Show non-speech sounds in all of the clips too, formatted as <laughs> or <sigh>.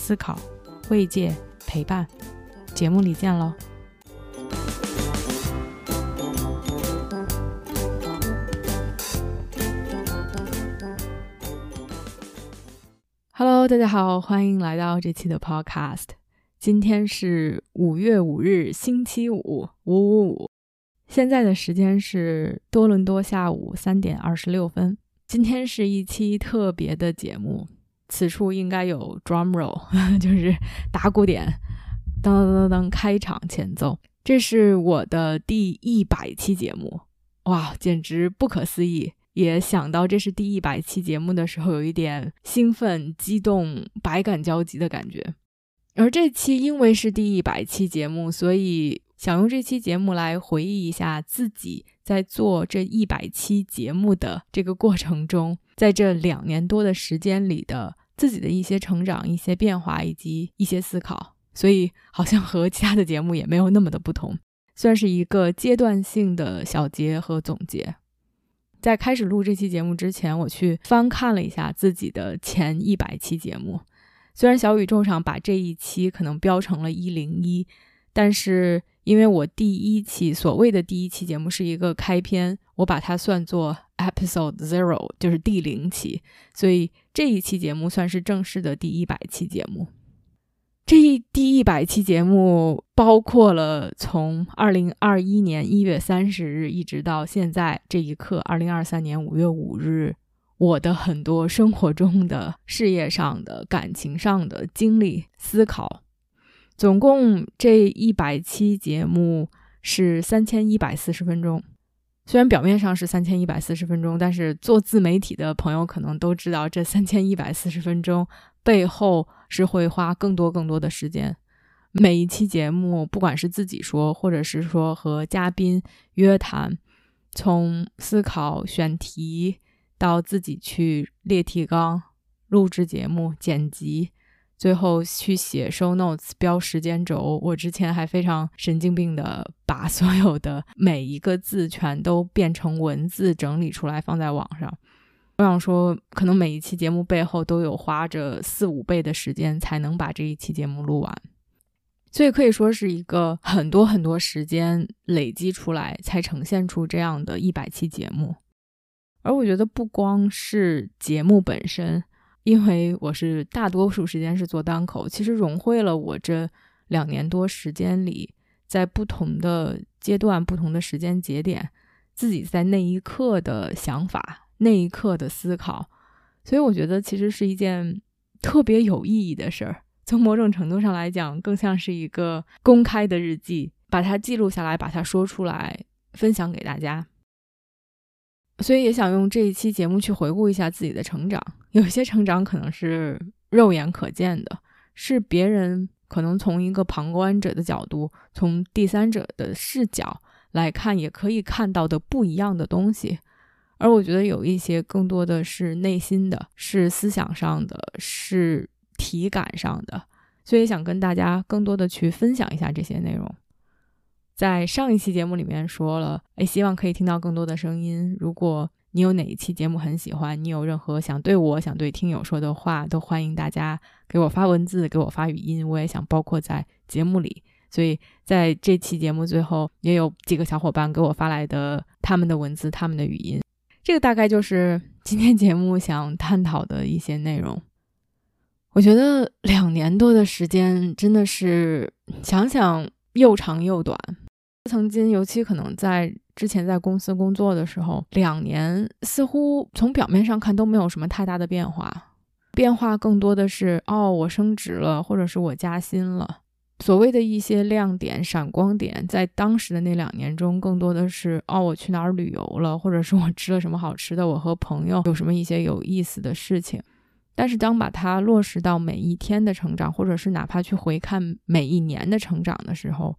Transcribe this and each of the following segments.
思考、慰藉、陪伴。节目里见喽！Hello，大家好，欢迎来到这期的 Podcast。今天是五月五日，星期五，五五五。现在的时间是多伦多下午三点二十六分。今天是一期特别的节目，此处应该有 drum roll，<laughs> 就是打鼓点。当当当当！开场前奏，这是我的第一百期节目，哇，简直不可思议！也想到这是第一百期节目的时候，有一点兴奋、激动、百感交集的感觉。而这期因为是第一百期节目，所以想用这期节目来回忆一下自己在做这一百期节目的这个过程中，在这两年多的时间里的自己的一些成长、一些变化以及一些思考。所以好像和其他的节目也没有那么的不同，算是一个阶段性的小结和总结。在开始录这期节目之前，我去翻看了一下自己的前一百期节目。虽然小宇宙上把这一期可能标成了一零一，但是因为我第一期所谓的第一期节目是一个开篇，我把它算作 episode zero，就是第零期，所以这一期节目算是正式的第一百期节目。这一第一百期节目包括了从二零二一年一月三十日一直到现在这一刻，二零二三年五月五日，我的很多生活中的、事业上的、感情上的经历、思考。总共这一百期节目是三千一百四十分钟。虽然表面上是三千一百四十分钟，但是做自媒体的朋友可能都知道，这三千一百四十分钟背后。是会花更多更多的时间，每一期节目，不管是自己说，或者是说和嘉宾约谈，从思考选题到自己去列提纲、录制节目、剪辑，最后去写 show notes、标时间轴。我之前还非常神经病的把所有的每一个字全都变成文字整理出来放在网上。我想说，可能每一期节目背后都有花着四五倍的时间才能把这一期节目录完，所以可以说是一个很多很多时间累积出来才呈现出这样的一百期节目。而我觉得不光是节目本身，因为我是大多数时间是做单口，其实融汇了我这两年多时间里，在不同的阶段、不同的时间节点，自己在那一刻的想法。那一刻的思考，所以我觉得其实是一件特别有意义的事儿。从某种程度上来讲，更像是一个公开的日记，把它记录下来，把它说出来，分享给大家。所以也想用这一期节目去回顾一下自己的成长。有些成长可能是肉眼可见的，是别人可能从一个旁观者的角度，从第三者的视角来看，也可以看到的不一样的东西。而我觉得有一些更多的是内心的，是思想上的，是体感上的，所以想跟大家更多的去分享一下这些内容。在上一期节目里面说了，哎，希望可以听到更多的声音。如果你有哪一期节目很喜欢，你有任何想对我想对听友说的话，都欢迎大家给我发文字，给我发语音，我也想包括在节目里。所以在这期节目最后，也有几个小伙伴给我发来的他们的文字，他们的语音。这个大概就是 <laughs> 今天节目想探讨的一些内容。我觉得两年多的时间真的是想想又长又短。曾经，尤其可能在之前在公司工作的时候，两年似乎从表面上看都没有什么太大的变化，变化更多的是哦，我升职了，或者是我加薪了。所谓的一些亮点、闪光点，在当时的那两年中，更多的是哦，我去哪儿旅游了，或者是我吃了什么好吃的，我和朋友有什么一些有意思的事情。但是当把它落实到每一天的成长，或者是哪怕去回看每一年的成长的时候，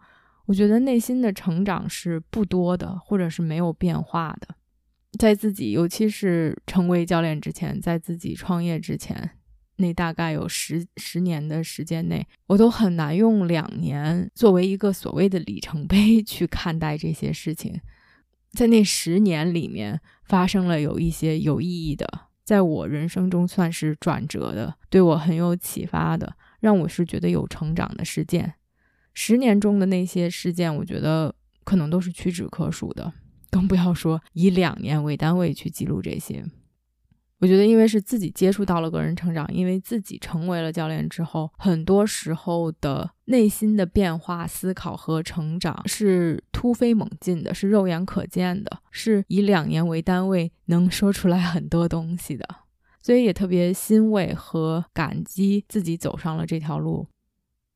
我觉得内心的成长是不多的，或者是没有变化的。在自己，尤其是成为教练之前，在自己创业之前，那大概有十十年的时间内，我都很难用两年作为一个所谓的里程碑去看待这些事情。在那十年里面，发生了有一些有意义的，在我人生中算是转折的，对我很有启发的，让我是觉得有成长的事件。十年中的那些事件，我觉得可能都是屈指可数的。更不要说以两年为单位去记录这些。我觉得，因为是自己接触到了个人成长，因为自己成为了教练之后，很多时候的内心的变化、思考和成长是突飞猛进的，是肉眼可见的，是以两年为单位能说出来很多东西的。所以也特别欣慰和感激自己走上了这条路。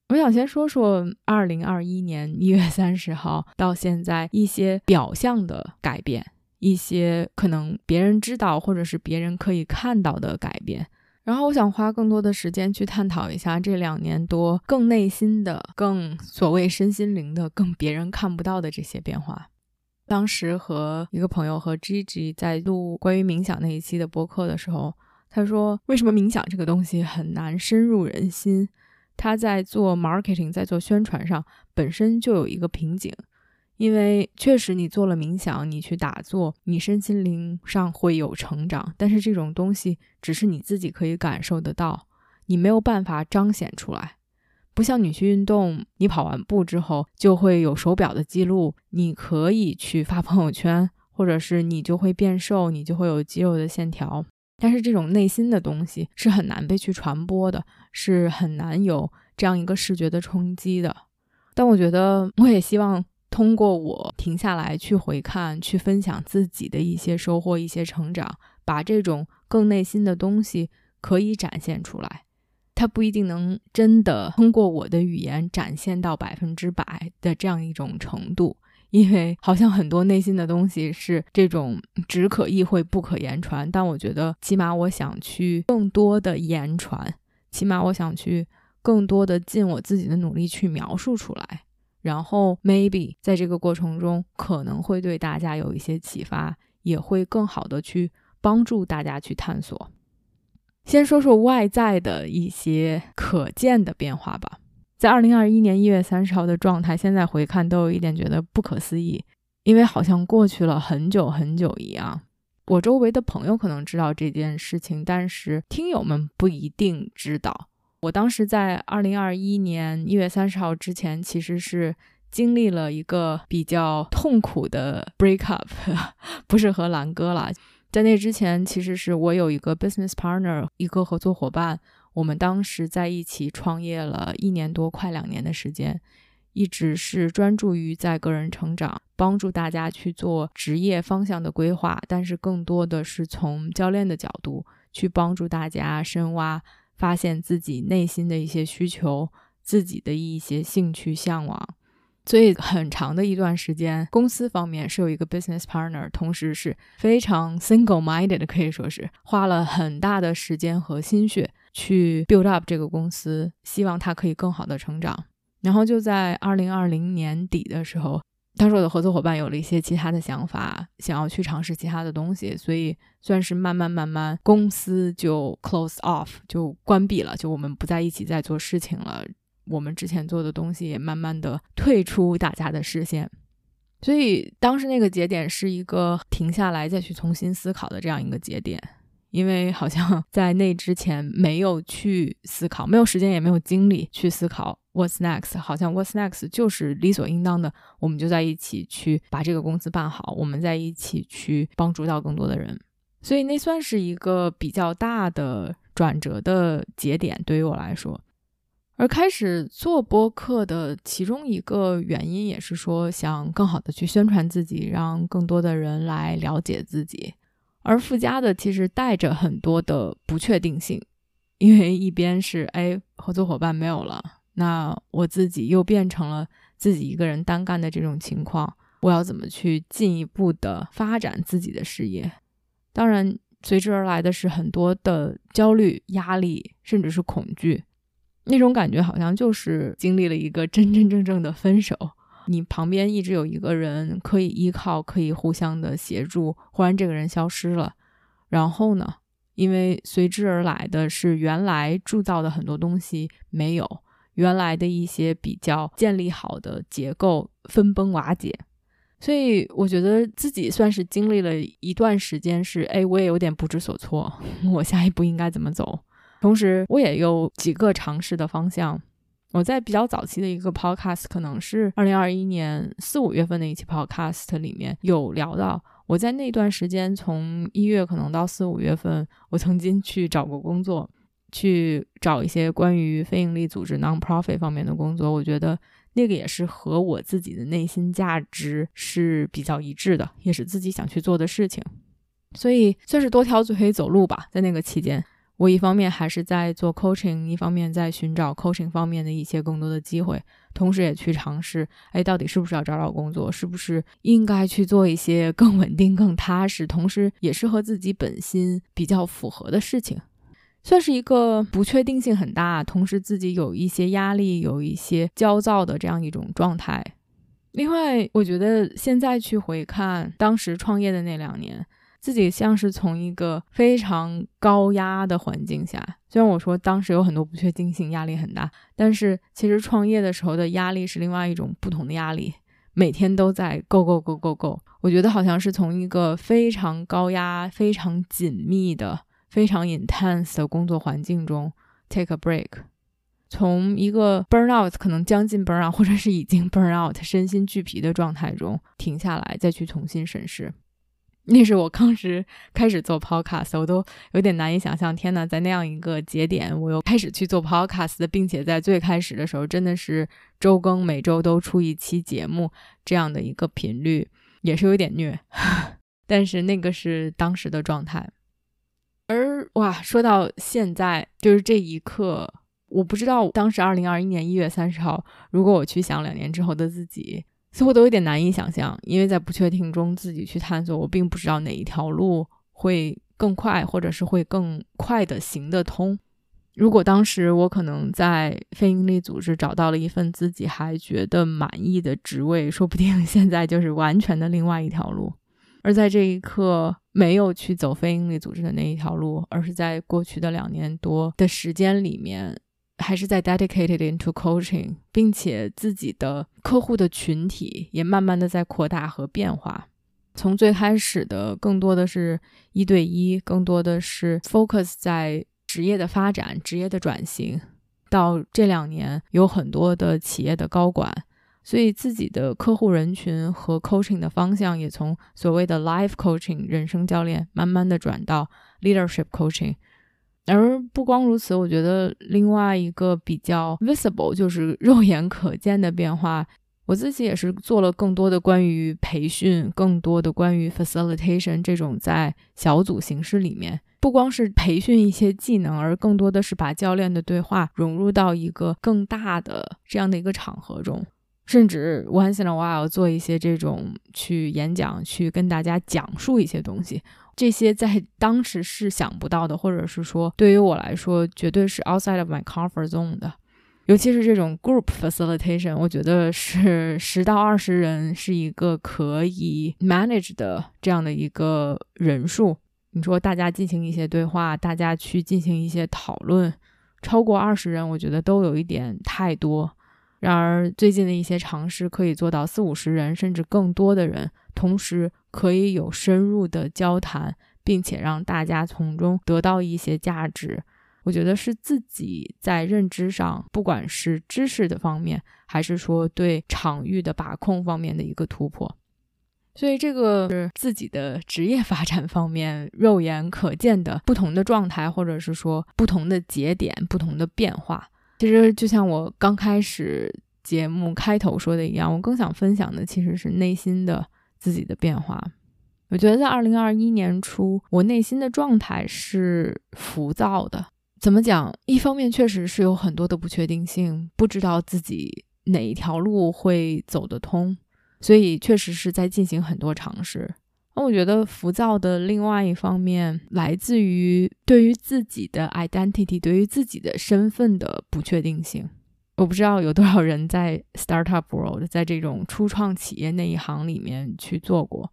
我想先说说二零二一年一月三十号到现在一些表象的改变，一些可能别人知道或者是别人可以看到的改变。然后我想花更多的时间去探讨一下这两年多更内心的、更所谓身心灵的、更别人看不到的这些变化。当时和一个朋友和 Gigi 在录关于冥想那一期的播客的时候，他说：“为什么冥想这个东西很难深入人心？”他在做 marketing，在做宣传上本身就有一个瓶颈，因为确实你做了冥想，你去打坐，你身心灵上会有成长，但是这种东西只是你自己可以感受得到，你没有办法彰显出来。不像你去运动，你跑完步之后就会有手表的记录，你可以去发朋友圈，或者是你就会变瘦，你就会有肌肉的线条。但是这种内心的东西是很难被去传播的，是很难有这样一个视觉的冲击的。但我觉得，我也希望通过我停下来去回看、去分享自己的一些收获、一些成长，把这种更内心的东西可以展现出来。它不一定能真的通过我的语言展现到百分之百的这样一种程度。因为好像很多内心的东西是这种只可意会不可言传，但我觉得起码我想去更多的言传，起码我想去更多的尽我自己的努力去描述出来，然后 maybe 在这个过程中可能会对大家有一些启发，也会更好的去帮助大家去探索。先说说外在的一些可见的变化吧。在二零二一年一月三十号的状态，现在回看都有一点觉得不可思议，因为好像过去了很久很久一样。我周围的朋友可能知道这件事情，但是听友们不一定知道。我当时在二零二一年一月三十号之前，其实是经历了一个比较痛苦的 break up，<laughs> 不是和兰哥了。在那之前，其实是我有一个 business partner，一个合作伙伴。我们当时在一起创业了一年多，快两年的时间，一直是专注于在个人成长，帮助大家去做职业方向的规划，但是更多的是从教练的角度去帮助大家深挖，发现自己内心的一些需求，自己的一些兴趣向往。所以很长的一段时间，公司方面是有一个 business partner，同时是非常 single-minded，可以说是花了很大的时间和心血去 build up 这个公司，希望它可以更好的成长。然后就在二零二零年底的时候，当时我的合作伙伴有了一些其他的想法，想要去尝试其他的东西，所以算是慢慢慢慢，公司就 close off，就关闭了，就我们不在一起在做事情了。我们之前做的东西也慢慢的退出大家的视线，所以当时那个节点是一个停下来再去重新思考的这样一个节点，因为好像 <laughs> 在那之前没有去思考，没有时间也没有精力去思考 what's next，好像 what's next 就是理所应当的，我们就在一起去把这个公司办好，我们在一起去帮助到更多的人，所以那算是一个比较大的转折的节点，对于我来说。而开始做播客的其中一个原因，也是说想更好的去宣传自己，让更多的人来了解自己。而附加的其实带着很多的不确定性，因为一边是哎合作伙伴没有了，那我自己又变成了自己一个人单干的这种情况，我要怎么去进一步的发展自己的事业？当然。随之而来的是很多的焦虑、压力，甚至是恐惧。那种感觉好像就是经历了一个真真正正的分手，你旁边一直有一个人可以依靠，可以互相的协助，忽然这个人消失了，然后呢，因为随之而来的是原来铸造的很多东西没有，原来的一些比较建立好的结构分崩瓦解，所以我觉得自己算是经历了一段时间，是哎，我也有点不知所措，<laughs> 我下一步应该怎么走。同时，我也有几个尝试的方向。我在比较早期的一个 podcast，可能是二零二一年四五月份的一期 podcast 里面有聊到，我在那段时间，从一月可能到四五月份，我曾经去找过工作，去找一些关于非营利组织 non-profit 方面的工作。我觉得那个也是和我自己的内心价值是比较一致的，也是自己想去做的事情。所以算是多条腿走路吧，在那个期间。我一方面还是在做 coaching，一方面在寻找 coaching 方面的一些更多的机会，同时也去尝试，哎，到底是不是要找找工作，是不是应该去做一些更稳定、更踏实，同时也是和自己本心比较符合的事情，算是一个不确定性很大，同时自己有一些压力、有一些焦躁的这样一种状态。另外，我觉得现在去回看当时创业的那两年。自己像是从一个非常高压的环境下，虽然我说当时有很多不确定性，压力很大，但是其实创业的时候的压力是另外一种不同的压力，每天都在 go go go go go。我觉得好像是从一个非常高压、非常紧密的、非常 intense 的工作环境中 take a break，从一个 burnout 可能将近 burnout 或者是已经 burnout 身心俱疲的状态中停下来，再去重新审视。那是我当时开始做 podcast，我都有点难以想象。天呐，在那样一个节点，我又开始去做 podcast，并且在最开始的时候，真的是周更，每周都出一期节目这样的一个频率，也是有点虐。<laughs> 但是那个是当时的状态。而哇，说到现在，就是这一刻，我不知道当时二零二一年一月三十号，如果我去想两年之后的自己。似乎都有点难以想象，因为在不确定中自己去探索，我并不知道哪一条路会更快，或者是会更快的行得通。如果当时我可能在非营利组织找到了一份自己还觉得满意的职位，说不定 <laughs> 现在就是完全的另外一条路。而在这一刻，没有去走非营利组织的那一条路，而是在过去的两年多的时间里面。还是在 dedicated into coaching，并且自己的客户的群体也慢慢的在扩大和变化。从最开始的更多的是一对一，更多的是 focus 在职业的发展、职业的转型，到这两年有很多的企业的高管，所以自己的客户人群和 coaching 的方向也从所谓的 life coaching 人生教练，慢慢的转到 leadership coaching。而不光如此，我觉得另外一个比较 visible 就是肉眼可见的变化。我自己也是做了更多的关于培训，更多的关于 facilitation 这种在小组形式里面，不光是培训一些技能，而更多的是把教练的对话融入到一个更大的这样的一个场合中，甚至 once in a while 做一些这种去演讲，去跟大家讲述一些东西。这些在当时是想不到的，或者是说对于我来说绝对是 outside of my comfort zone 的，尤其是这种 group facilitation，我觉得是十到二十人是一个可以 manage 的这样的一个人数。你说大家进行一些对话，大家去进行一些讨论，超过二十人，我觉得都有一点太多。然而最近的一些尝试可以做到四五十人甚至更多的人。同时可以有深入的交谈，并且让大家从中得到一些价值。我觉得是自己在认知上，不管是知识的方面，还是说对场域的把控方面的一个突破。所以这个是自己的职业发展方面肉眼可见的不同的状态，或者是说不同的节点、不同的变化。其实就像我刚开始节目开头说的一样，我更想分享的其实是内心的。自己的变化，我觉得在二零二一年初，我内心的状态是浮躁的。怎么讲？一方面确实是有很多的不确定性，不知道自己哪一条路会走得通，所以确实是在进行很多尝试。那我觉得浮躁的另外一方面来自于对于自己的 identity，对于自己的身份的不确定性。我不知道有多少人在 startup world，在这种初创企业那一行里面去做过。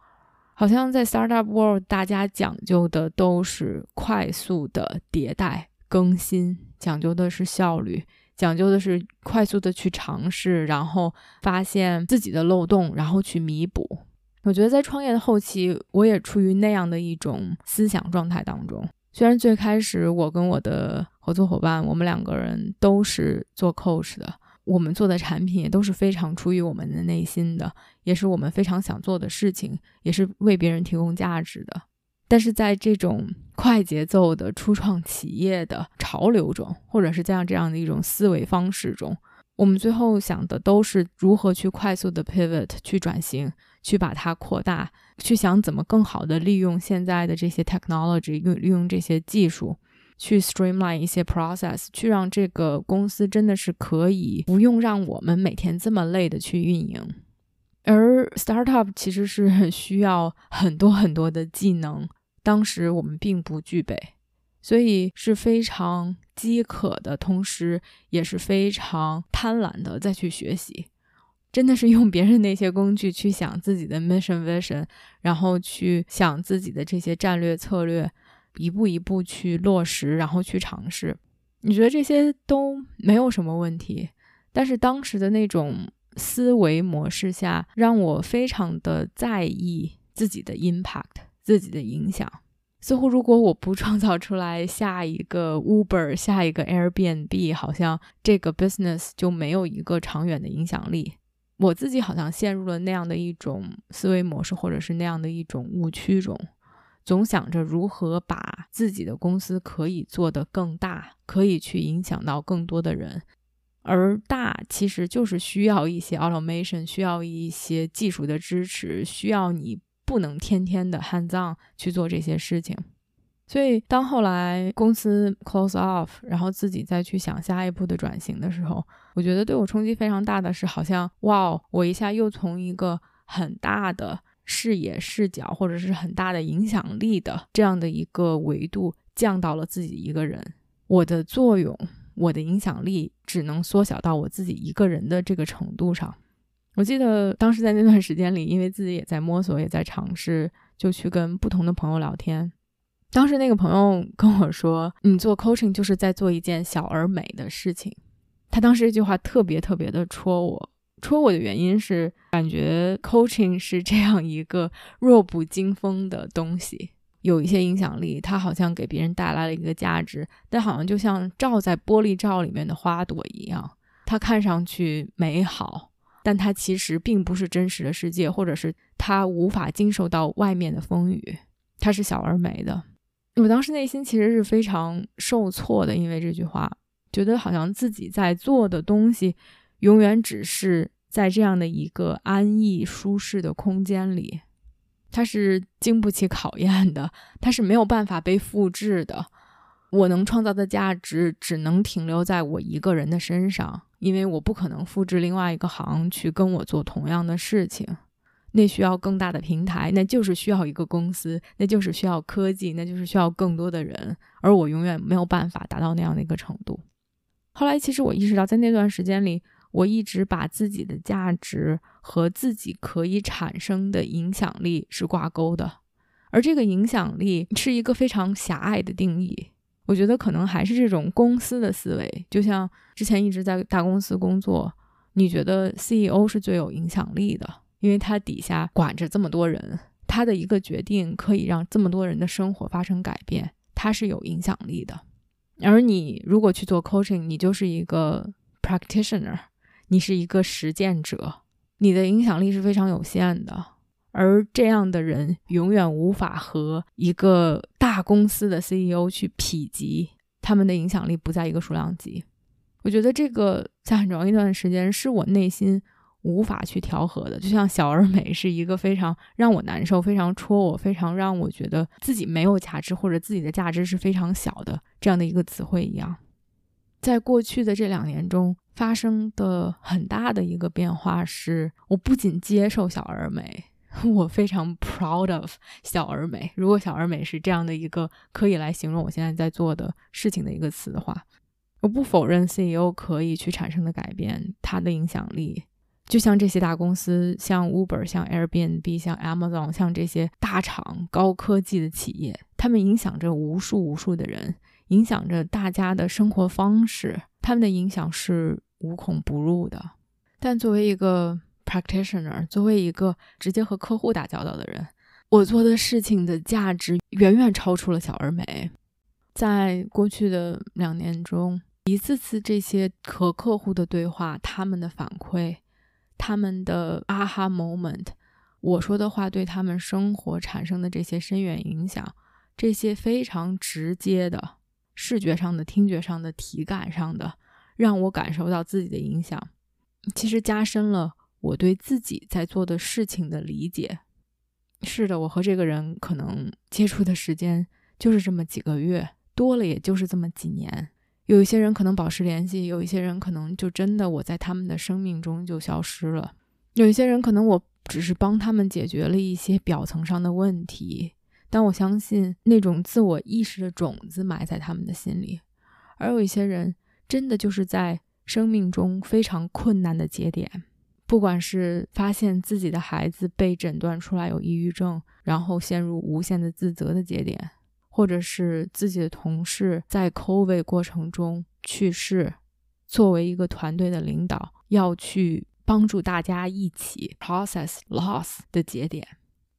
好像在 startup world，大家讲究的都是快速的迭代更新，讲究的是效率，讲究的是快速的去尝试，然后发现自己的漏洞，然后去弥补。我觉得在创业的后期，我也处于那样的一种思想状态当中。虽然最开始我跟我的合作伙伴，我们两个人都是做 coach 的，我们做的产品也都是非常出于我们的内心的，也是我们非常想做的事情，也是为别人提供价值的。但是在这种快节奏的初创企业的潮流中，或者是这样这样的一种思维方式中，我们最后想的都是如何去快速的 pivot 去转型。去把它扩大，去想怎么更好的利用现在的这些 technology，用利用这些技术，去 streamline 一些 process，去让这个公司真的是可以不用让我们每天这么累的去运营。而 startup 其实是很需要很多很多的技能，当时我们并不具备，所以是非常饥渴的，同时也是非常贪婪的再去学习。真的是用别人那些工具去想自己的 mission vision，然后去想自己的这些战略策略，一步一步去落实，然后去尝试。你觉得这些都没有什么问题，但是当时的那种思维模式下，让我非常的在意自己的 impact，自己的影响。似乎如果我不创造出来下一个 Uber，下一个 Airbnb，好像这个 business 就没有一个长远的影响力。我自己好像陷入了那样的一种思维模式，或者是那样的一种误区中，总想着如何把自己的公司可以做得更大，可以去影响到更多的人。而大其实就是需要一些 automation，需要一些技术的支持，需要你不能天天的 hands on 去做这些事情。所以，当后来公司 close off，然后自己再去想下一步的转型的时候，我觉得对我冲击非常大的是，好像哇，我一下又从一个很大的视野视角，或者是很大的影响力的这样的一个维度，降到了自己一个人。我的作用，我的影响力只能缩小到我自己一个人的这个程度上。我记得当时在那段时间里，因为自己也在摸索，也在尝试，就去跟不同的朋友聊天。当时那个朋友跟我说：“你做 coaching 就是在做一件小而美的事情。”他当时这句话特别特别的戳我，戳我的原因是感觉 coaching 是这样一个弱不禁风的东西，有一些影响力，它好像给别人带来了一个价值，但好像就像照在玻璃罩里面的花朵一样，它看上去美好，但它其实并不是真实的世界，或者是它无法经受到外面的风雨，它是小而美的。我当时内心其实是非常受挫的，因为这句话，觉得好像自己在做的东西，永远只是在这样的一个安逸舒适的空间里，它是经不起考验的，它是没有办法被复制的。我能创造的价值只能停留在我一个人的身上，因为我不可能复制另外一个行去跟我做同样的事情。那需要更大的平台，那就是需要一个公司，那就是需要科技，那就是需要更多的人，而我永远没有办法达到那样的一个程度。后来，其实我意识到，在那段时间里，我一直把自己的价值和自己可以产生的影响力是挂钩的，而这个影响力是一个非常狭隘的定义。我觉得可能还是这种公司的思维，就像之前一直在大公司工作，你觉得 CEO 是最有影响力的。因为他底下管着这么多人，他的一个决定可以让这么多人的生活发生改变，他是有影响力的。而你如果去做 coaching，你就是一个 practitioner，你是一个实践者，你的影响力是非常有限的。而这样的人永远无法和一个大公司的 CEO 去匹及，他们的影响力不在一个数量级。我觉得这个在很长一段时间是我内心。无法去调和的，就像小而美是一个非常让我难受、非常戳我、非常让我觉得自己没有价值或者自己的价值是非常小的这样的一个词汇一样。在过去的这两年中发生的很大的一个变化是，我不仅接受小而美，<laughs> 我非常 proud of 小而美。如果小而美是这样的一个可以来形容我现在在做的事情的一个词的话，我不否认 CEO 可以去产生的改变，它的影响力，就像这些大公司，像 Uber、像 Airbnb、像 Amazon、像这些大厂、高科技的企业，他们影响着无数无数的人，影响着大家的生活方式，他们的影响是无孔不入的。但作为一个 practitioner，作为一个直接和客户打交道的人，我做的事情的价值远远超出了小而美。在过去的两年中，一次次这些和客户的对话，他们的反馈，他们的 aha moment，我说的话对他们生活产生的这些深远影响，这些非常直接的视觉上的、听觉上的、体感上的，让我感受到自己的影响，其实加深了我对自己在做的事情的理解。是的，我和这个人可能接触的时间就是这么几个月，多了也就是这么几年。有一些人可能保持联系，有一些人可能就真的我在他们的生命中就消失了。有一些人可能我只是帮他们解决了一些表层上的问题，但我相信那种自我意识的种子埋在他们的心里。而有一些人真的就是在生命中非常困难的节点，不管是发现自己的孩子被诊断出来有抑郁症，然后陷入无限的自责的节点。或者是自己的同事在 COVID 过程中去世，作为一个团队的领导，要去帮助大家一起 process loss 的节点，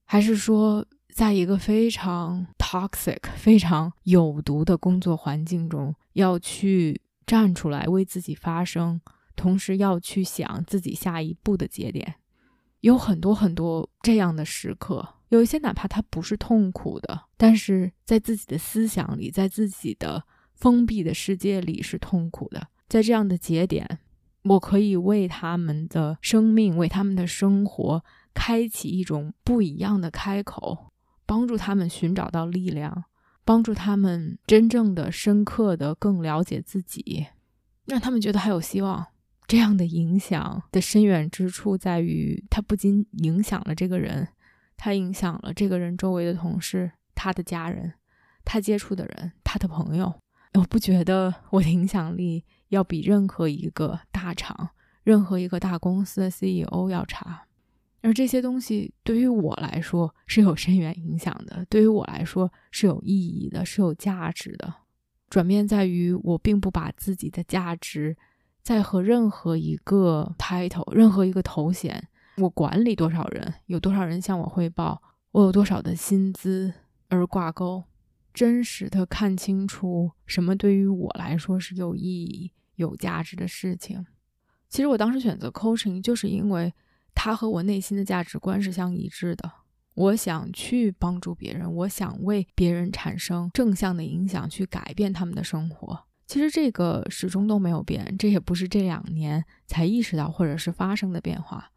还是说，在一个非常 toxic、非常有毒的工作环境中，要去站出来为自己发声，同时要去想自己下一步的节点，有很多很多这样的时刻。有一些哪怕他不是痛苦的，但是在自己的思想里，在自己的封闭的世界里是痛苦的。在这样的节点，我可以为他们的生命、为他们的生活开启一种不一样的开口，帮助他们寻找到力量，帮助他们真正的、深刻的更了解自己，让他们觉得还有希望。这样的影响的深远之处在于，它不仅影响了这个人。他影响了这个人周围的同事、他的家人、他接触的人、他的朋友。我不觉得我的影响力要比任何一个大厂、任何一个大公司的 CEO 要差。而这些东西对于我来说是有深远影响的，对于我来说是有意义的、是有价值的。转变在于，我并不把自己的价值在和任何一个 title、任何一个头衔。我管理多少人，有多少人向我汇报，我有多少的薪资而挂钩，真实的看清楚什么对于我来说是有意义、有价值的事情。其实我当时选择 coaching，就是因为它和我内心的价值观是相一致的。我想去帮助别人，我想为别人产生正向的影响，去改变他们的生活。其实这个始终都没有变，这也不是这两年才意识到或者是发生的变化。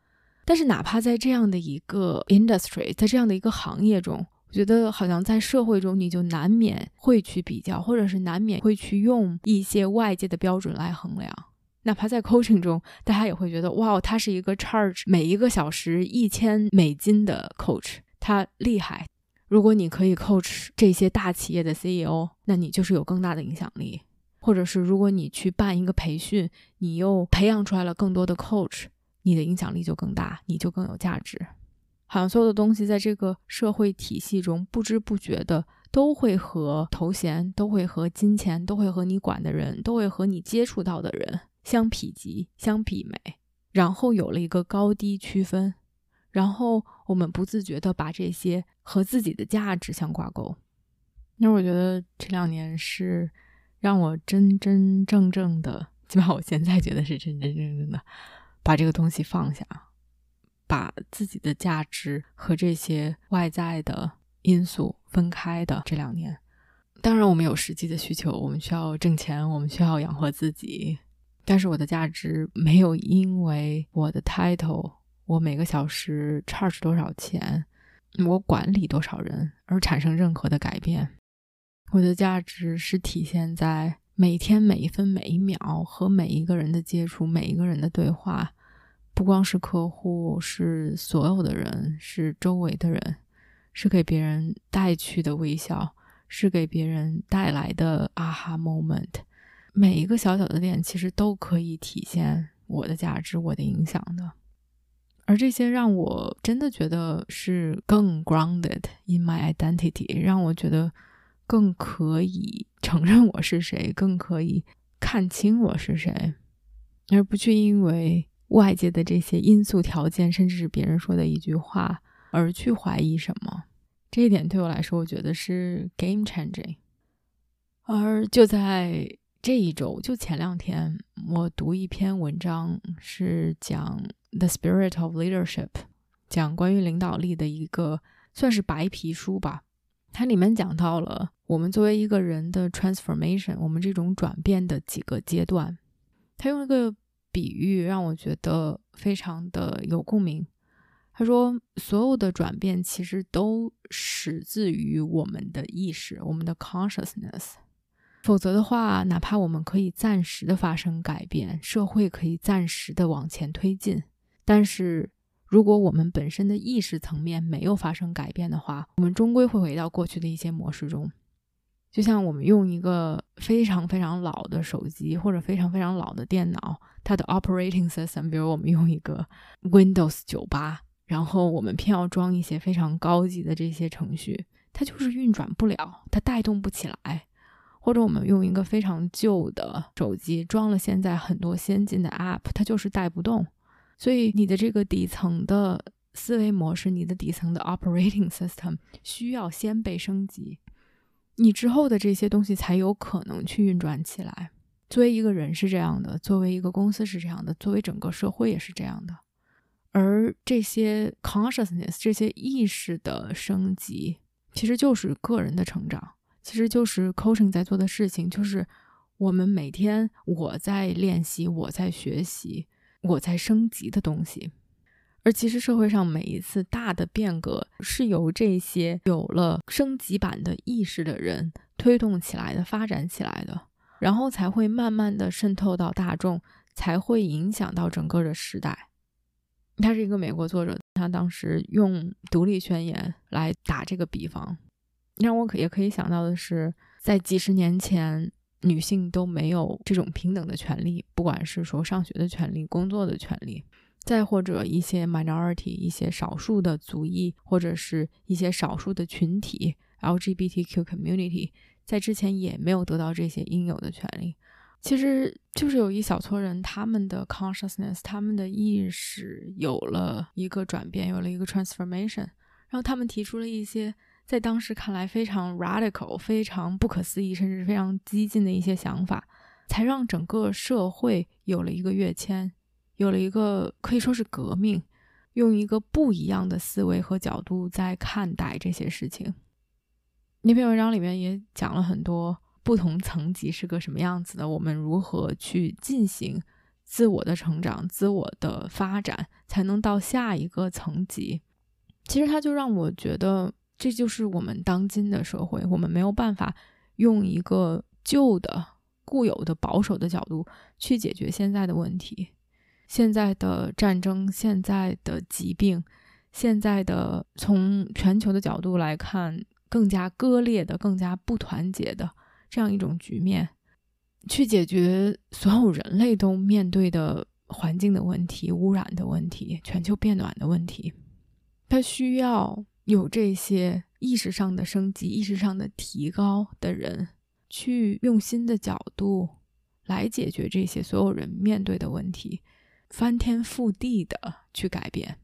但是，哪怕在这样的一个 industry，在这样的一个行业中，我觉得好像在社会中，你就难免会去比较，或者是难免会去用一些外界的标准来衡量。哪怕在 coaching 中，大家也会觉得，哇，他是一个 charge 每一个小时一千美金的 coach，他厉害。如果你可以 coach 这些大企业的 CEO，那你就是有更大的影响力。或者是如果你去办一个培训，你又培养出来了更多的 coach。你的影响力就更大，你就更有价值。好像所有的东西在这个社会体系中，不知不觉的都会和头衔、都会和金钱、都会和你管的人、都会和你接触到的人相匹及、相媲美，然后有了一个高低区分，然后我们不自觉的把这些和自己的价值相挂钩。那我觉得这两年是让我真真正正的，<laughs> 起码我现在觉得是真真正正的。把这个东西放下，把自己的价值和这些外在的因素分开的这两年，当然我们有实际的需求，我们需要挣钱，我们需要养活自己。但是我的价值没有因为我的 title，我每个小时 charge 多少钱，我管理多少人而产生任何的改变。我的价值是体现在每天每一分每一秒和每一个人的接触，每一个人的对话。不光是客户，是所有的人，是周围的人，是给别人带去的微笑，是给别人带来的 aha moment。每一个小小的点，其实都可以体现我的价值、我的影响的。而这些让我真的觉得是更 grounded in my identity，让我觉得更可以 <laughs> 承认我是谁，更可以看清我是谁，而不去因为外界的这些因素条件，甚至是别人说的一句话而去怀疑什么。这一点对我来说，我觉得是 game changing。而就在这一周，就前两天，我读一篇文章，是讲。The Spirit of Leadership，讲关于领导力的一个算是白皮书吧。它里面讲到了我们作为一个人的 transformation，我们这种转变的几个阶段。他用一个比喻让我觉得非常的有共鸣。他说，所有的转变其实都始自于我们的意识，我们的 consciousness。否则的话，哪怕我们可以暂时的发生改变，社会可以暂时的往前推进。但是，如果我们本身的意识层面没有发生改变的话，我们终归会回到过去的一些模式中。就像我们用一个非常非常老的手机或者非常非常老的电脑，它的 operating system，比如我们用一个 Windows 九八，然后我们偏要装一些非常高级的这些程序，它就是运转不了，它带动不起来。或者我们用一个非常旧的手机，装了现在很多先进的 app，它就是带不动。所以，你的这个底层的思维模式，你的底层的 operating system 需要先被升级，你之后的这些东西才有可能去运转起来。作为一个人是这样的，作为一个公司是这样的，作为整个社会也是这样的。而这些 consciousness 这些意识的升级，其实就是个人的成长，其实就是 coaching 在做的事情，就是我们每天我在练习，我在学习。我在升级的东西，而其实社会上每一次大的变革是由这些有了升级版的意识的人推动起来的、发展起来的，然后才会慢慢的渗透到大众，才会影响到整个的时代。他是一个美国作者，他当时用独立宣言来打这个比方，让我可也可以想到的是，在几十年前。女性都没有这种平等的权利，不管是说上学的权利、工作的权利，再或者一些 minority、一些少数的族裔，或者是一些少数的群体 LGBTQ community，在之前也没有得到这些应有的权利。其实就是有一小撮人，他们的 consciousness、他们的意识有了一个转变，有了一个 transformation，然后他们提出了一些。在当时看来非常 radical、非常不可思议，甚至非常激进的一些想法，才让整个社会有了一个跃迁，有了一个可以说是革命，用一个不一样的思维和角度在看待这些事情。那篇文章里面也讲了很多不同层级是个什么样子的，我们如何去进行自我的成长、自我的发展，才能到下一个层级。其实他就让我觉得。这就是我们当今的社会，我们没有办法用一个旧的、固有的、保守的角度去解决现在的问题。现在的战争、现在的疾病、现在的从全球的角度来看更加割裂的、更加不团结的这样一种局面，去解决所有人类都面对的环境的问题、污染的问题、全球变暖的问题，它需要。有这些意识上的升级、意识上的提高的人，去用新的角度来解决这些所有人面对的问题，翻天覆地的去改变，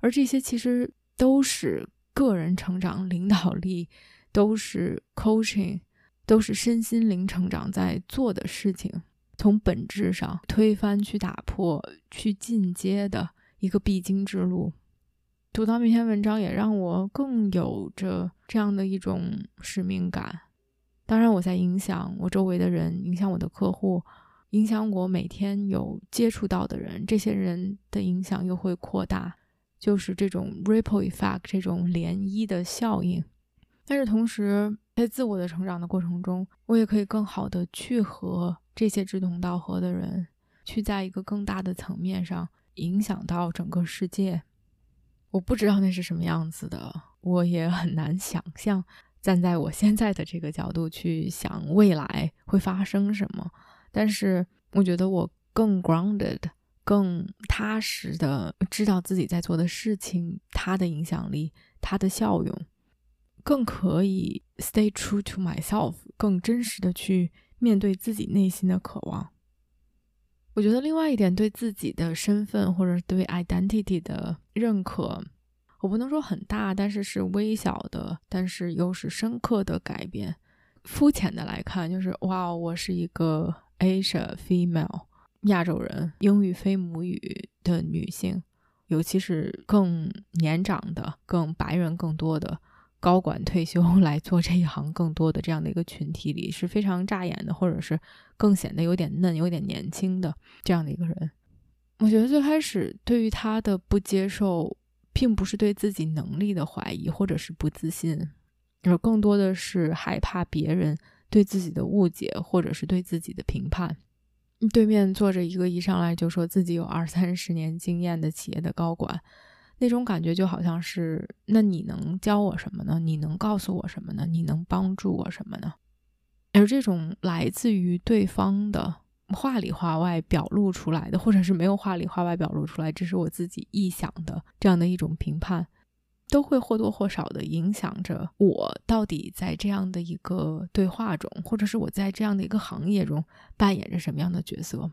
而这些其实都是个人成长、领导力，都是 coaching，都是身心灵成长在做的事情，从本质上推翻、去打破、去进阶的一个必经之路。读到那篇文章，也让我更有着这样的一种使命感。当然，我在影响我周围的人，影响我的客户，影响我每天有接触到的人。这些人的影响又会扩大，就是这种 ripple effect，这种涟漪的效应。但是同时，在自我的成长的过程中，我也可以更好的去和这些志同道合的人，去在一个更大的层面上。影响到整个世界。我不知道那是什么样子的，我也很难想象。站在我现在的这个角度去想未来会发生什么，但是我觉得我更 grounded、更踏实的知道自己在做的事情，它的影响力、它的效用，更可以 stay true to myself，更真实的去面对自己内心的渴望。我觉得另外一点，对自己的身份或者对 identity 的认可。我不能说很大，但是是微小的，但是又是深刻的改变。肤浅的来看，就是哇，我是一个 Asia female 亚洲人，英语非母语的女性，尤其是更年长的、更白人更多的高管退休 <laughs> 来做这一行更多的这样的一个群体里，是非常扎眼的，或者是更显得有点嫩、有点年轻的这样的一个人。我觉得最开始对于他的不接受。并不是对自己能力的怀疑或者是不自信，而更多的是害怕别人对自己的误解或者是对自己的评判。对面坐着一个一上来就说自己有二三十年经验的企业的高管，那种感觉就好像是：那你能教我什么呢？你能告诉我什么呢？你能帮助我什么呢？而这种来自于对方的。话里话外表露出来的，或者是没有话里话外表露出来，这是我自己臆想的这样的一种评判，都会或多或少的影响着我到底在这样的一个对话中，或者是我在这样的一个行业中扮演着什么样的角色。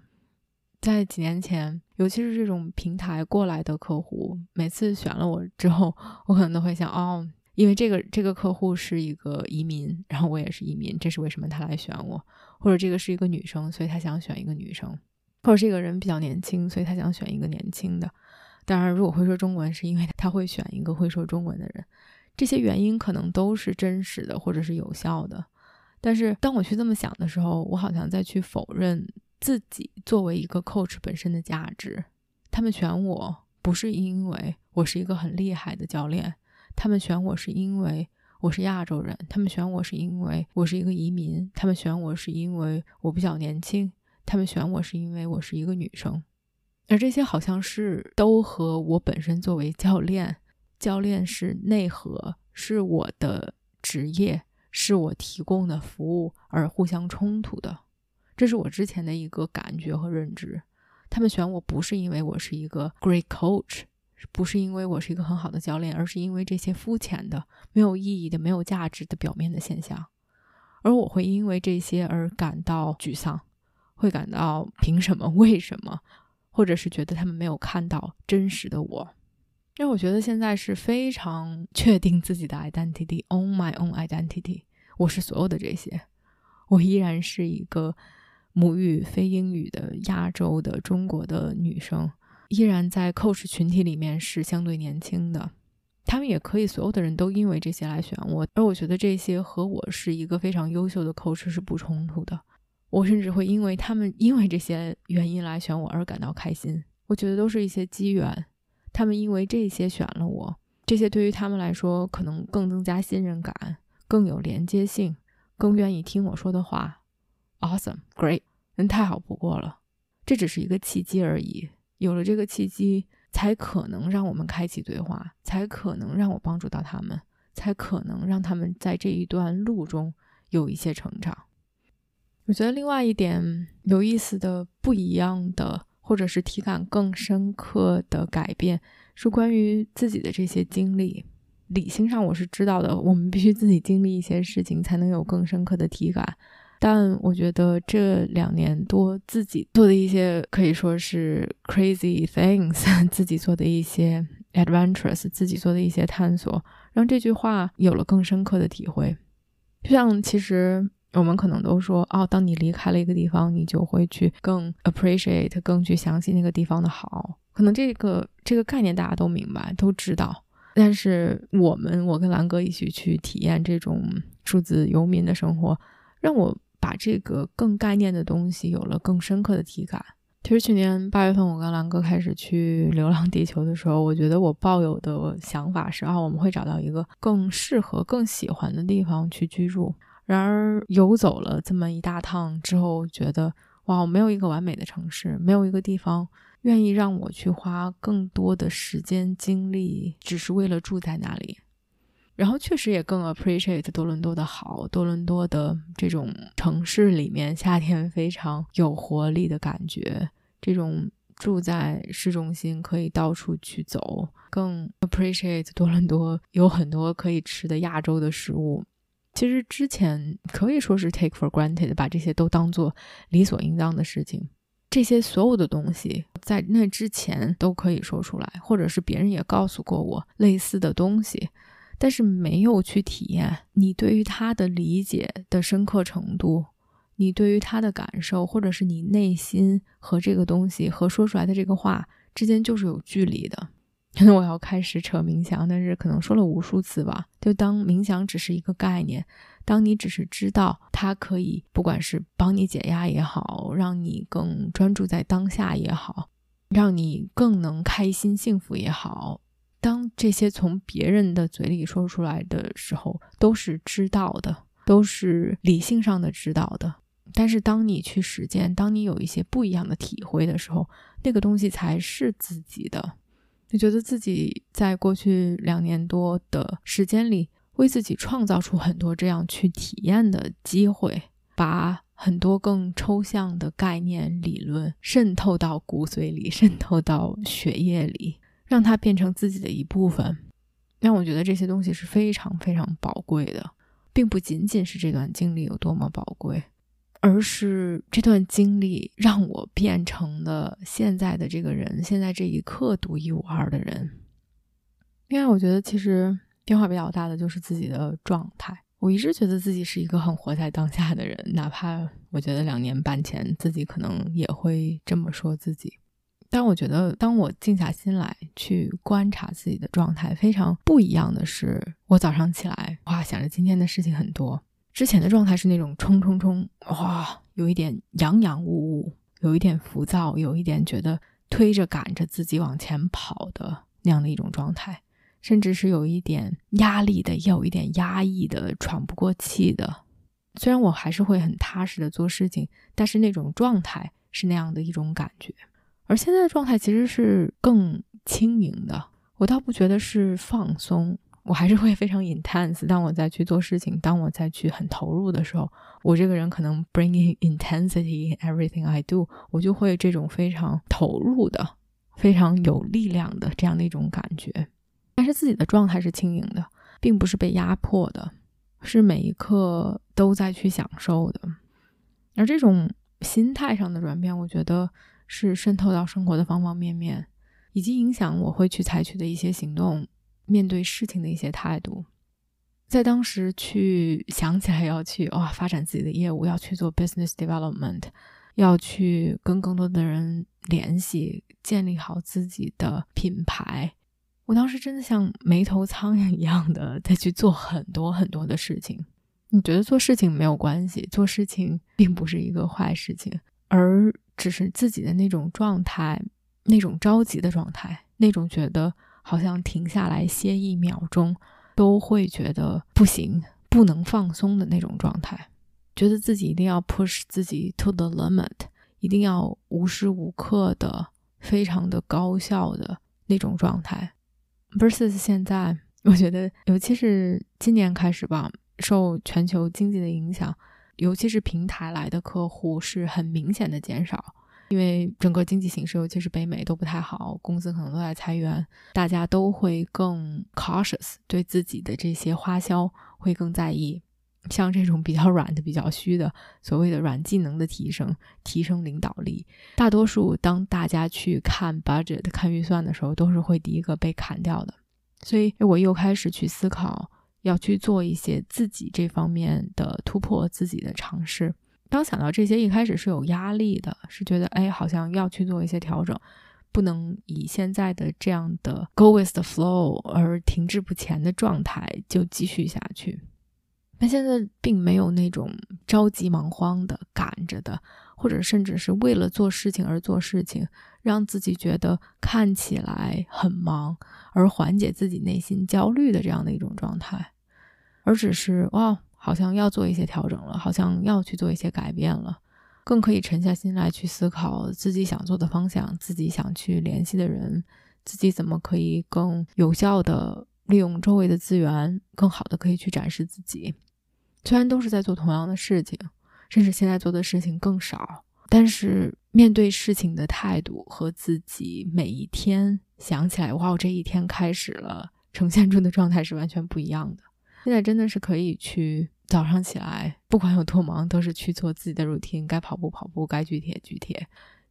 在几年前，尤其是这种平台过来的客户，每次选了我之后，我可能都会想，哦。因为这个这个客户是一个移民，然后我也是移民，这是为什么他来选我？或者这个是一个女生，所以他想选一个女生；或者这个人比较年轻，所以他想选一个年轻的。当然，如果会说中文，是因为他会选一个会说中文的人。这些原因可能都是真实的，或者是有效的。但是当我去这么想的时候，我好像在去否认自己作为一个 coach 本身的价值。他们选我不是因为我是一个很厉害的教练。他们选我是因为我是亚洲人，他们选我是因为我是一个移民，他们选我是因为我比较年轻，他们选我是因为我是一个女生，而这些好像是都和我本身作为教练，教练是内核，是我的职业，是我提供的服务而互相冲突的，这是我之前的一个感觉和认知。他们选我不是因为我是一个 great coach。不是因为我是一个很好的教练，而是因为这些肤浅的、没有意义的、没有价值的表面的现象，而我会因为这些而感到沮丧，会感到凭什么、为什么，或者是觉得他们没有看到真实的我。因为我觉得现在是非常确定自己的 identity，on my own identity，我是所有的这些，我依然是一个母语非英语的亚洲的中国的女生。依然在 coach 群体里面是相对年轻的，他们也可以所有的人都因为这些来选我，而我觉得这些和我是一个非常优秀的 coach 是不冲突的。我甚至会因为他们因为这些原因来选我而感到开心。我觉得都是一些机缘，他们因为这些选了我，这些对于他们来说可能更增加信任感，更有连接性，更愿意听我说的话。Awesome，great，那太好不过了。这只是一个契机而已。有了这个契机，才可能让我们开启对话，才可能让我帮助到他们，才可能让他们在这一段路中有一些成长。我觉得另外一点有意思的、不一样的，或者是体感更深刻的改变，是关于自己的这些经历。理性上我是知道的，我们必须自己经历一些事情，才能有更深刻的体感。但我觉得这两年多自己做的一些可以说是 crazy things，<laughs> 自己做的一些 adventures，自己做的一些探索，让这句话有了更深刻的体会。就像其实我们可能都说，哦，当你离开了一个地方，你就会去更 appreciate，更去想起那个地方的好。可能这个这个概念大家都明白，都知道。但是我们，我跟兰哥一起去体验这种数字游民的生活，让我。把这个更概念的东西有了更深刻的体感。其实去年八月份，我跟兰哥开始去流浪地球的时候，我觉得我抱有的想法是啊，我们会找到一个更适合、更喜欢的地方去居住。然而游走了这么一大趟之后，觉得哇，我没有一个完美的城市，没有一个地方愿意让我去花更多的时间精力，只是为了住在那里。然后确实也更 appreciate 多伦多的好，多伦多的这种城市里面夏天非常有活力的感觉，这种住在市中心可以到处去走，更 appreciate 多伦多有很多可以吃的亚洲的食物。其实之前可以说是 take for granted，把这些都当做理所应当的事情。这些所有的东西在那之前都可以说出来，或者是别人也告诉过我类似的东西。但是没有去体验，你对于他的理解的深刻程度，你对于他的感受，或者是你内心和这个东西和说出来的这个话之间就是有距离的。可 <laughs> 能我要开始扯冥想，但是可能说了无数次吧。就当冥想只是一个概念，当你只是知道它可以，不管是帮你解压也好，让你更专注在当下也好，让你更能开心幸福也好。当这些从别人的嘴里说出来的时候，都是知道的，都是理性上的知道的。但是当你去实践，当你有一些不一样的体会的时候，那个东西才是自己的。你觉得自己在过去两年多的时间里，为自己创造出很多这样去体验的机会，把很多更抽象的概念、理论渗透到骨髓里，渗透到血液里。让它变成自己的一部分，让我觉得这些东西是非常非常宝贵的，并不仅仅是这段经历有多么宝贵，而是这段经历让我变成了现在的这个人，现在这一刻独一无二的人。另外我觉得其实变化比较大的就是自己的状态。我一直觉得自己是一个很活在当下的人，哪怕我觉得两年半前自己可能也会这么说自己。但我觉得，当我静下心来去观察自己的状态，非常不一样的是，我早上起来，哇，想着今天的事情很多。之前的状态是那种冲冲冲，哇，有一点洋洋雾雾，有一点浮躁，有一点觉得推着赶着自己往前跑的那样的一种状态，甚至是有一点压力的，也有一点压抑的，喘不过气的。虽然我还是会很踏实的做事情，但是那种状态是那样的一种感觉。而现在的状态其实是更轻盈的，我倒不觉得是放松，我还是会非常 intense。当我在去做事情，当我在去很投入的时候，我这个人可能 bringing intensity in everything I do，我就会这种非常投入的、非常有力量的这样的一种感觉。但是自己的状态是轻盈的，并不是被压迫的，是每一刻都在去享受的。而这种心态上的转变，我觉得。是渗透到生活的方方面面，以及影响我会去采取的一些行动，面对事情的一些态度。在当时去想起来要去哇发展自己的业务，要去做 business development，要去跟更多的人联系，建立好自己的品牌。我当时真的像没头苍蝇一样的在去做很多很多的事情。你觉得做事情没有关系，做事情并不是一个坏事情，而。只是自己的那种状态，那种着急的状态，那种觉得好像停下来歇一秒钟都会觉得不行、不能放松的那种状态，觉得自己一定要 push 自己 to the limit，一定要无时无刻的非常的高效的那种状态。versus 现在，我觉得尤其是今年开始吧，受全球经济的影响。尤其是平台来的客户是很明显的减少，因为整个经济形势，尤其是北美都不太好，公司可能都在裁员，大家都会更 cautious，对自己的这些花销会更在意。像这种比较软的、比较虚的，所谓的软技能的提升、提升领导力，大多数当大家去看 budget、看预算的时候，都是会第一个被砍掉的。所以我又开始去思考。要去做一些自己这方面的突破，自己的尝试。当想到这些，一开始是有压力的，是觉得哎，好像要去做一些调整，不能以现在的这样的 go with the flow 而停滞不前的状态就继续下去。那现在并没有那种着急忙慌的赶着的，或者甚至是为了做事情而做事情，让自己觉得看起来很忙，而缓解自己内心焦虑的这样的一种状态。而只是哇，好像要做一些调整了，好像要去做一些改变了，更可以沉下心来去思考自己想做的方向，自己想去联系的人，自己怎么可以更有效的利用周围的资源，更好的可以去展示自己。虽然都是在做同样的事情，甚至现在做的事情更少，但是面对事情的态度和自己每一天想起来，哇，这一天开始了，呈现出的状态是完全不一样的。现在真的是可以去。早上起来，不管有多忙，都是去做自己的 routine，该跑步跑步，该举铁举铁，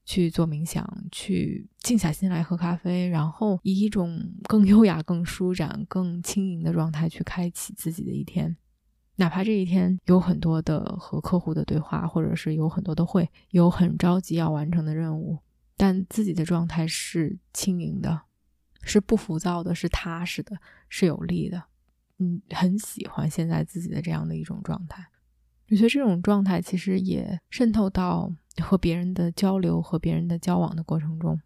去做冥想，去静下心来喝咖啡，然后以一种更优雅、更舒展、更轻盈的状态去开启自己的一天。哪怕这一天有很多的和客户的对话，或者是有很多的会，有很着急要完成的任务，但自己的状态是轻盈的，是不浮躁的，是踏实的，是有力的。嗯，很喜欢现在自己的这样的一种状态。我觉得这种状态其实也渗透到和别人的交流、和别人的交往的过程中。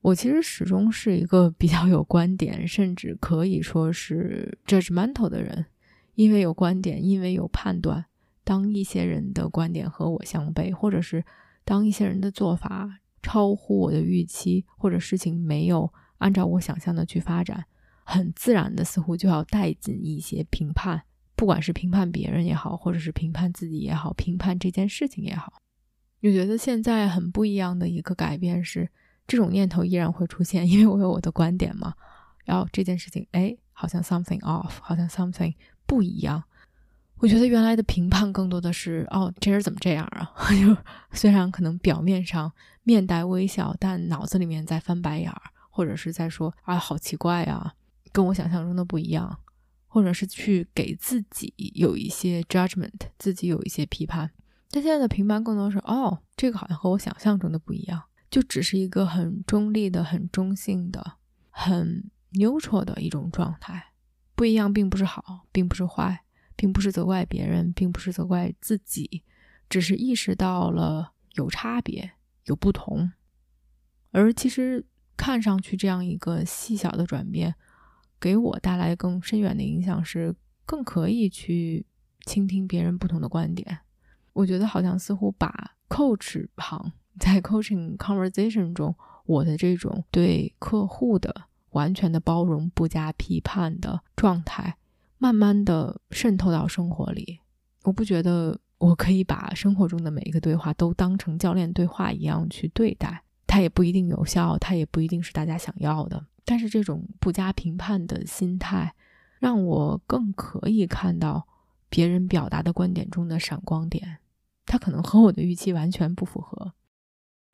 我其实始终是一个比较有观点，甚至可以说是 judgmental 的人，因为有观点，因为有判断。当一些人的观点和我相悖，或者是当一些人的做法超乎我的预期，或者事情没有按照我想象的去发展。很自然的，似乎就要带进一些评判，不管是评判别人也好，或者是评判自己也好，评判这件事情也好。我觉得现在很不一样的一个改变是，这种念头依然会出现，因为我有我的观点嘛。然后这件事情，哎，好像 something off，好像 something 不一样。我觉得原来的评判更多的是，哦，这人怎么这样啊？<laughs> 就虽然可能表面上面带微笑，但脑子里面在翻白眼儿，或者是在说，啊，好奇怪啊。跟我想象中的不一样，或者是去给自己有一些 judgment，自己有一些批判。但现在的评判更多是，哦，这个好像和我想象中的不一样，就只是一个很中立的、很中性的、很 neutral 的一种状态。不一样并不是好，并不是坏，并不是责怪别人，并不是责怪自己，只是意识到了有差别、有不同。而其实看上去这样一个细小的转变。给我带来更深远的影响是，更可以去倾听别人不同的观点。我觉得好像似乎把 coach 旁在 coaching conversation 中，我的这种对客户的完全的包容、不加批判的状态，慢慢的渗透到生活里。我不觉得我可以把生活中的每一个对话都当成教练对话一样去对待，它也不一定有效，它也不一定是大家想要的。但是这种不加评判的心态，让我更可以看到别人表达的观点中的闪光点。他可能和我的预期完全不符合。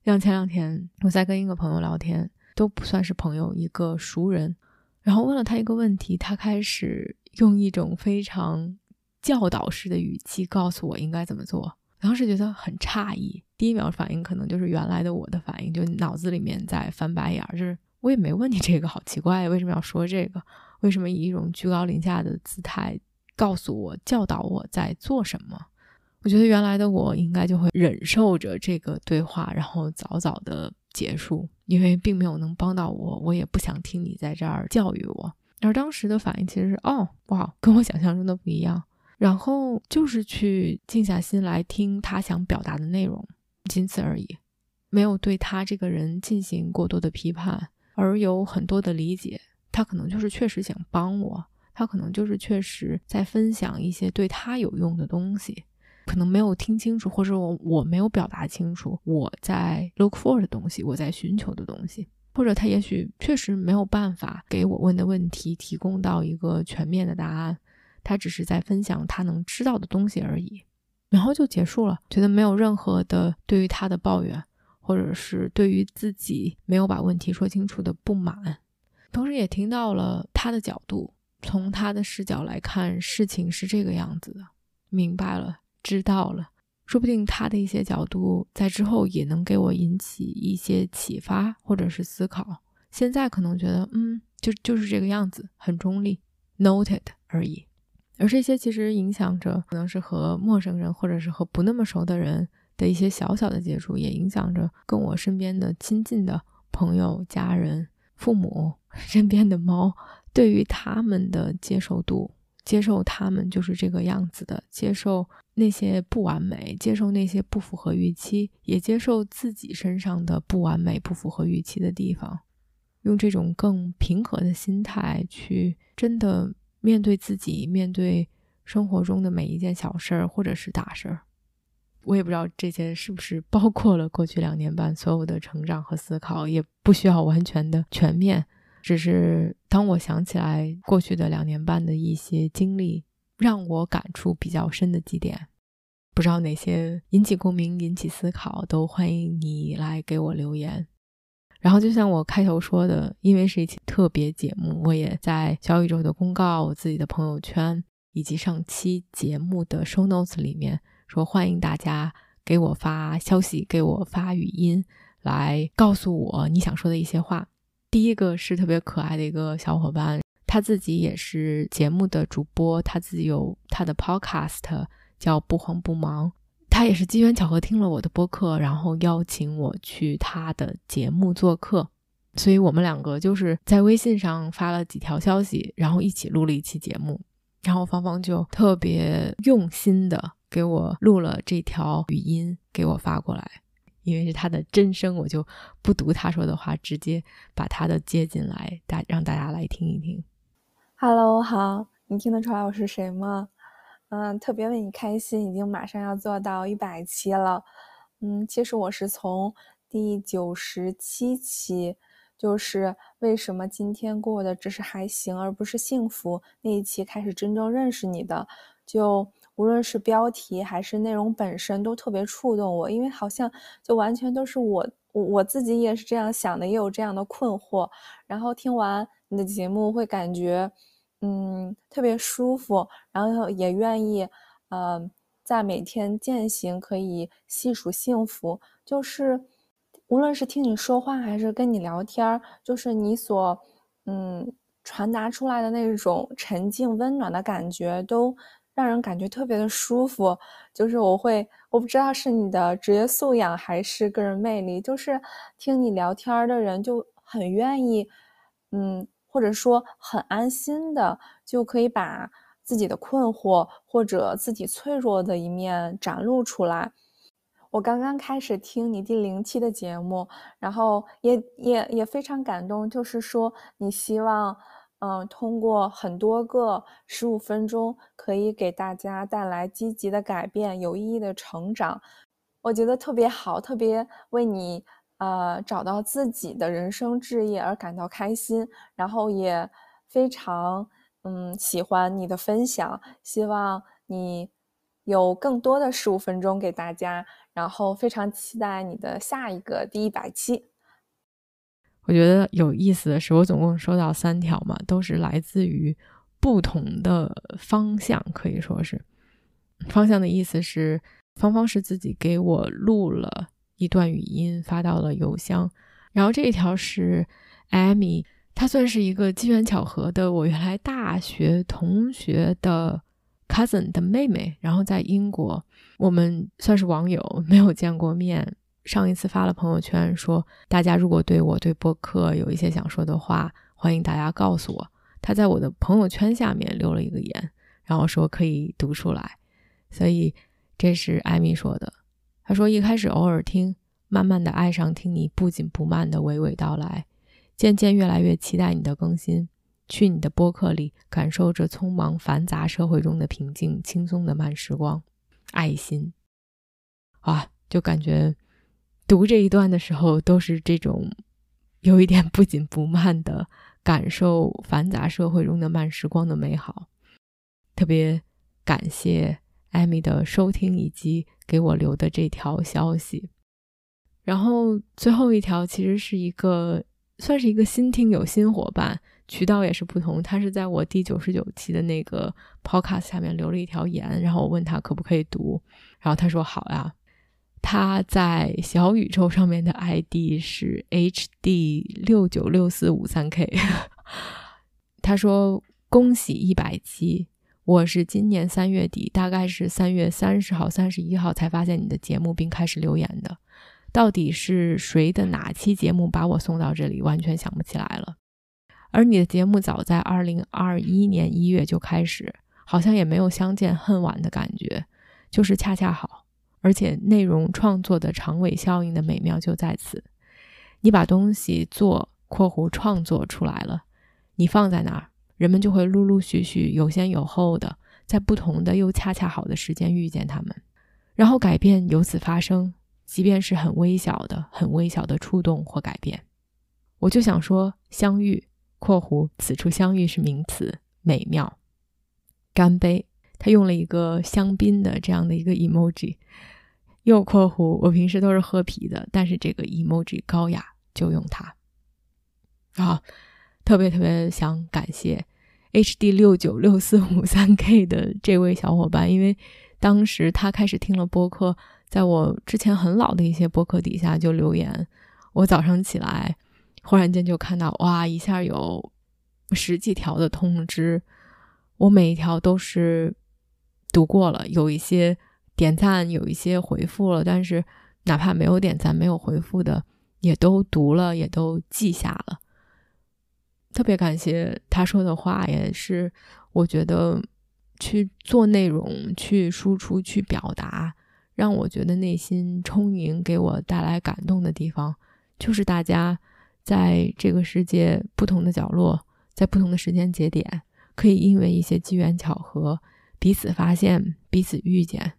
像前两天我在跟一个朋友聊天，都不算是朋友，一个熟人，然后问了他一个问题，他开始用一种非常教导式的语气告诉我应该怎么做。当时觉得很诧异，第一秒反应可能就是原来的我的反应，就脑子里面在翻白眼，就是。我也没问你这个，好奇怪，为什么要说这个？为什么以一种居高临下的姿态告诉我、教导我在做什么？我觉得原来的我应该就会忍受着这个对话，然后早早的结束，因为并没有能帮到我，我也不想听你在这儿教育我。而当时的反应其实是，哦，哇，跟我想象中的不一样。然后就是去静下心来听他想表达的内容，仅此而已，没有对他这个人进行过多的批判。而有很多的理解，他可能就是确实想帮我，他可能就是确实在分享一些对他有用的东西，可能没有听清楚，或者我我没有表达清楚我在 look for 的东西，我在寻求的东西，或者他也许确实没有办法给我问的问题提供到一个全面的答案，他只是在分享他能知道的东西而已，然后就结束了，觉得没有任何的对于他的抱怨。或者是对于自己没有把问题说清楚的不满，同时也听到了他的角度，从他的视角来看事情是这个样子的，明白了，知道了，说不定他的一些角度在之后也能给我引起一些启发或者是思考。现在可能觉得，嗯，就就是这个样子，很中立，noted 而已。而这些其实影响着，可能是和陌生人或者是和不那么熟的人。的一些小小的接触，也影响着跟我身边的亲近的朋友、家人、父母、<laughs> 身边的猫，对于他们的接受度、接受他们就是这个样子的，接受那些不完美，接受那些不符合预期，也接受自己身上的不完美、不符合预期的地方，用这种更平和的心态去真的面对自己，面对生活中的每一件小事儿或者是大事儿。我也不知道这些是不是包括了过去两年半所有的成长和思考，也不需要完全的全面。只是当我想起来过去的两年半的一些经历，让我感触比较深的几点，不知道哪些引起共鸣、引起思考，都欢迎你来给我留言。然后就像我开头说的，因为是一期特别节目，我也在小宇宙的公告、我自己的朋友圈以及上期节目的 show notes 里面说，欢迎大家给我发消息、给我发语音，来告诉我你想说的一些话。第一个是特别可爱的一个小伙伴，他自己也是节目的主播，他自己有他的 podcast 叫不慌不忙。他也是机缘巧合听了我的播客，然后邀请我去他的节目做客，所以我们两个就是在微信上发了几条消息，然后一起录了一期节目。然后芳芳就特别用心的给我录了这条语音，给我发过来。因为是他的真声，我就不读他说的话，直接把他的接进来，大让大家来听一听。Hello，好，你听得出来我是谁吗？嗯，特别为你开心，已经马上要做到一百期了。嗯，其实我是从第九十七期，就是为什么今天过的只是还行，而不是幸福那一期开始真正认识你的，就。无论是标题还是内容本身，都特别触动我，因为好像就完全都是我我我自己也是这样想的，也有这样的困惑。然后听完你的节目，会感觉嗯特别舒服，然后也愿意嗯在每天践行，可以细数幸福。就是无论是听你说话，还是跟你聊天儿，就是你所嗯传达出来的那种沉静温暖的感觉，都。让人感觉特别的舒服，就是我会，我不知道是你的职业素养还是个人魅力，就是听你聊天的人就很愿意，嗯，或者说很安心的，就可以把自己的困惑或者自己脆弱的一面展露出来。我刚刚开始听你第零期的节目，然后也也也非常感动，就是说你希望。嗯，通过很多个十五分钟，可以给大家带来积极的改变、有意义的成长，我觉得特别好，特别为你呃找到自己的人生置业而感到开心，然后也非常嗯喜欢你的分享，希望你有更多的十五分钟给大家，然后非常期待你的下一个第一百期。我觉得有意思的是，我总共收到三条嘛，都是来自于不同的方向，可以说是方向的意思是，芳芳是自己给我录了一段语音发到了邮箱，然后这一条是艾米，她算是一个机缘巧合的我原来大学同学的 cousin 的妹妹，然后在英国，我们算是网友，没有见过面。上一次发了朋友圈说，大家如果对我对播客有一些想说的话，欢迎大家告诉我。他在我的朋友圈下面留了一个言，然后说可以读出来。所以这是艾米说的。他说一开始偶尔听，慢慢的爱上听你不紧不慢的娓娓道来，渐渐越来越期待你的更新，去你的播客里感受着匆忙繁杂社会中的平静、轻松的慢时光。爱心啊，就感觉。读这一段的时候，都是这种有一点不紧不慢的感受，繁杂社会中的慢时光的美好。特别感谢艾米的收听以及给我留的这条消息。然后最后一条其实是一个算是一个新听友新伙伴，渠道也是不同。他是在我第九十九期的那个 podcast 下面留了一条言，然后我问他可不可以读，然后他说好呀。他在小宇宙上面的 ID 是 HD 六九六四五三 K。<laughs> 他说：“恭喜一百期，我是今年三月底，大概是三月三十号、三十一号才发现你的节目并开始留言的。到底是谁的哪期节目把我送到这里，完全想不起来了。而你的节目早在二零二一年一月就开始，好像也没有相见恨晚的感觉，就是恰恰好。而且内容创作的长尾效应的美妙就在此：你把东西做（括弧创作）出来了，你放在那儿，人们就会陆陆续续、有先有后的，在不同的又恰恰好的时间遇见他们，然后改变由此发生，即便是很微小的、很微小的触动或改变。我就想说，相遇（括弧此处相遇是名词）美妙，干杯。他用了一个香槟的这样的一个 emoji。又括弧，我平时都是喝啤的，但是这个 emoji 高雅，就用它。啊，特别特别想感谢 HD 六九六四五三 K 的这位小伙伴，因为当时他开始听了播客，在我之前很老的一些播客底下就留言。我早上起来，忽然间就看到，哇，一下有十几条的通知，我每一条都是读过了，有一些。点赞有一些回复了，但是哪怕没有点赞、没有回复的，也都读了，也都记下了。特别感谢他说的话，也是我觉得去做内容、去输出、去表达，让我觉得内心充盈、给我带来感动的地方，就是大家在这个世界不同的角落，在不同的时间节点，可以因为一些机缘巧合，彼此发现、彼此遇见。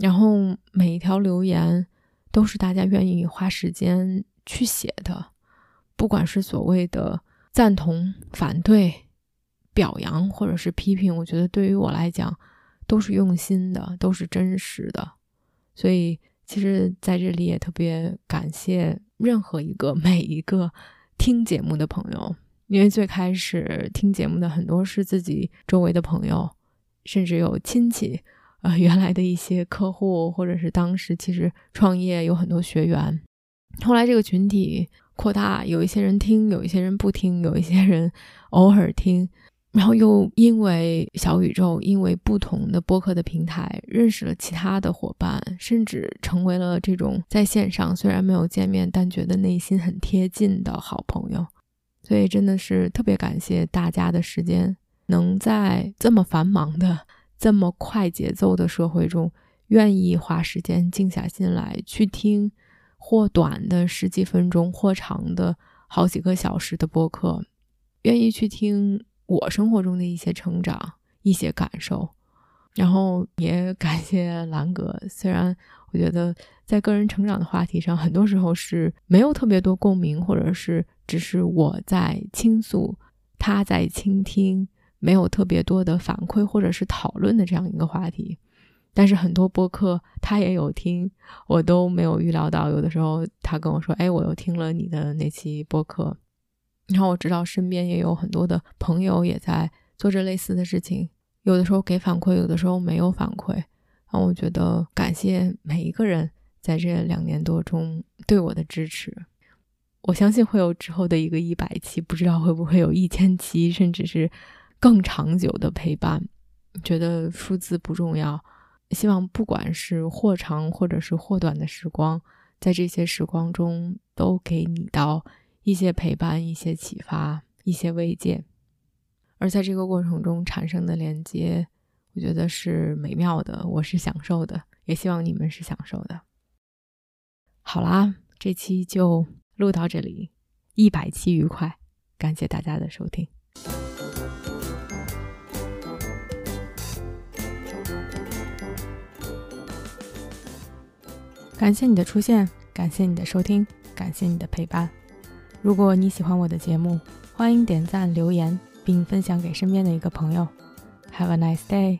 然后每一条留言都是大家愿意花时间去写的，不管是所谓的赞同、反对、表扬或者是批评，我觉得对于我来讲都是用心的，都是真实的。所以，其实在这里也特别感谢任何一个每一个听节目的朋友，因为最开始听节目的很多是自己周围的朋友，甚至有亲戚。呃，原来的一些客户，或者是当时其实创业有很多学员，后来这个群体扩大，有一些人听，有一些人不听，有一些人偶尔听，然后又因为小宇宙，因为不同的播客的平台，认识了其他的伙伴，甚至成为了这种在线上虽然没有见面，但觉得内心很贴近的好朋友。所以真的是特别感谢大家的时间，能在这么繁忙的。这么快节奏的社会中，愿意花时间静下心来去听，或短的十几分钟，或长的好几个小时的播客，愿意去听我生活中的一些成长、一些感受，然后也感谢兰哥。虽然我觉得在个人成长的话题上，很多时候是没有特别多共鸣，或者是只是我在倾诉，他在倾听。没有特别多的反馈或者是讨论的这样一个话题，但是很多播客他也有听，我都没有预料到。有的时候他跟我说：“哎，我又听了你的那期播客。”然后我知道身边也有很多的朋友也在做着类似的事情，有的时候给反馈，有的时候没有反馈。然后我觉得感谢每一个人在这两年多中对我的支持。我相信会有之后的一个一百期，不知道会不会有一千期，甚至是。更长久的陪伴，觉得数字不重要。希望不管是或长或者是或短的时光，在这些时光中都给你到一些陪伴、一些启发、一些慰藉。而在这个过程中产生的连接，我觉得是美妙的，我是享受的，也希望你们是享受的。好啦，这期就录到这里，一百期愉快，感谢大家的收听。感谢你的出现，感谢你的收听，感谢你的陪伴。如果你喜欢我的节目，欢迎点赞、留言，并分享给身边的一个朋友。Have a nice day.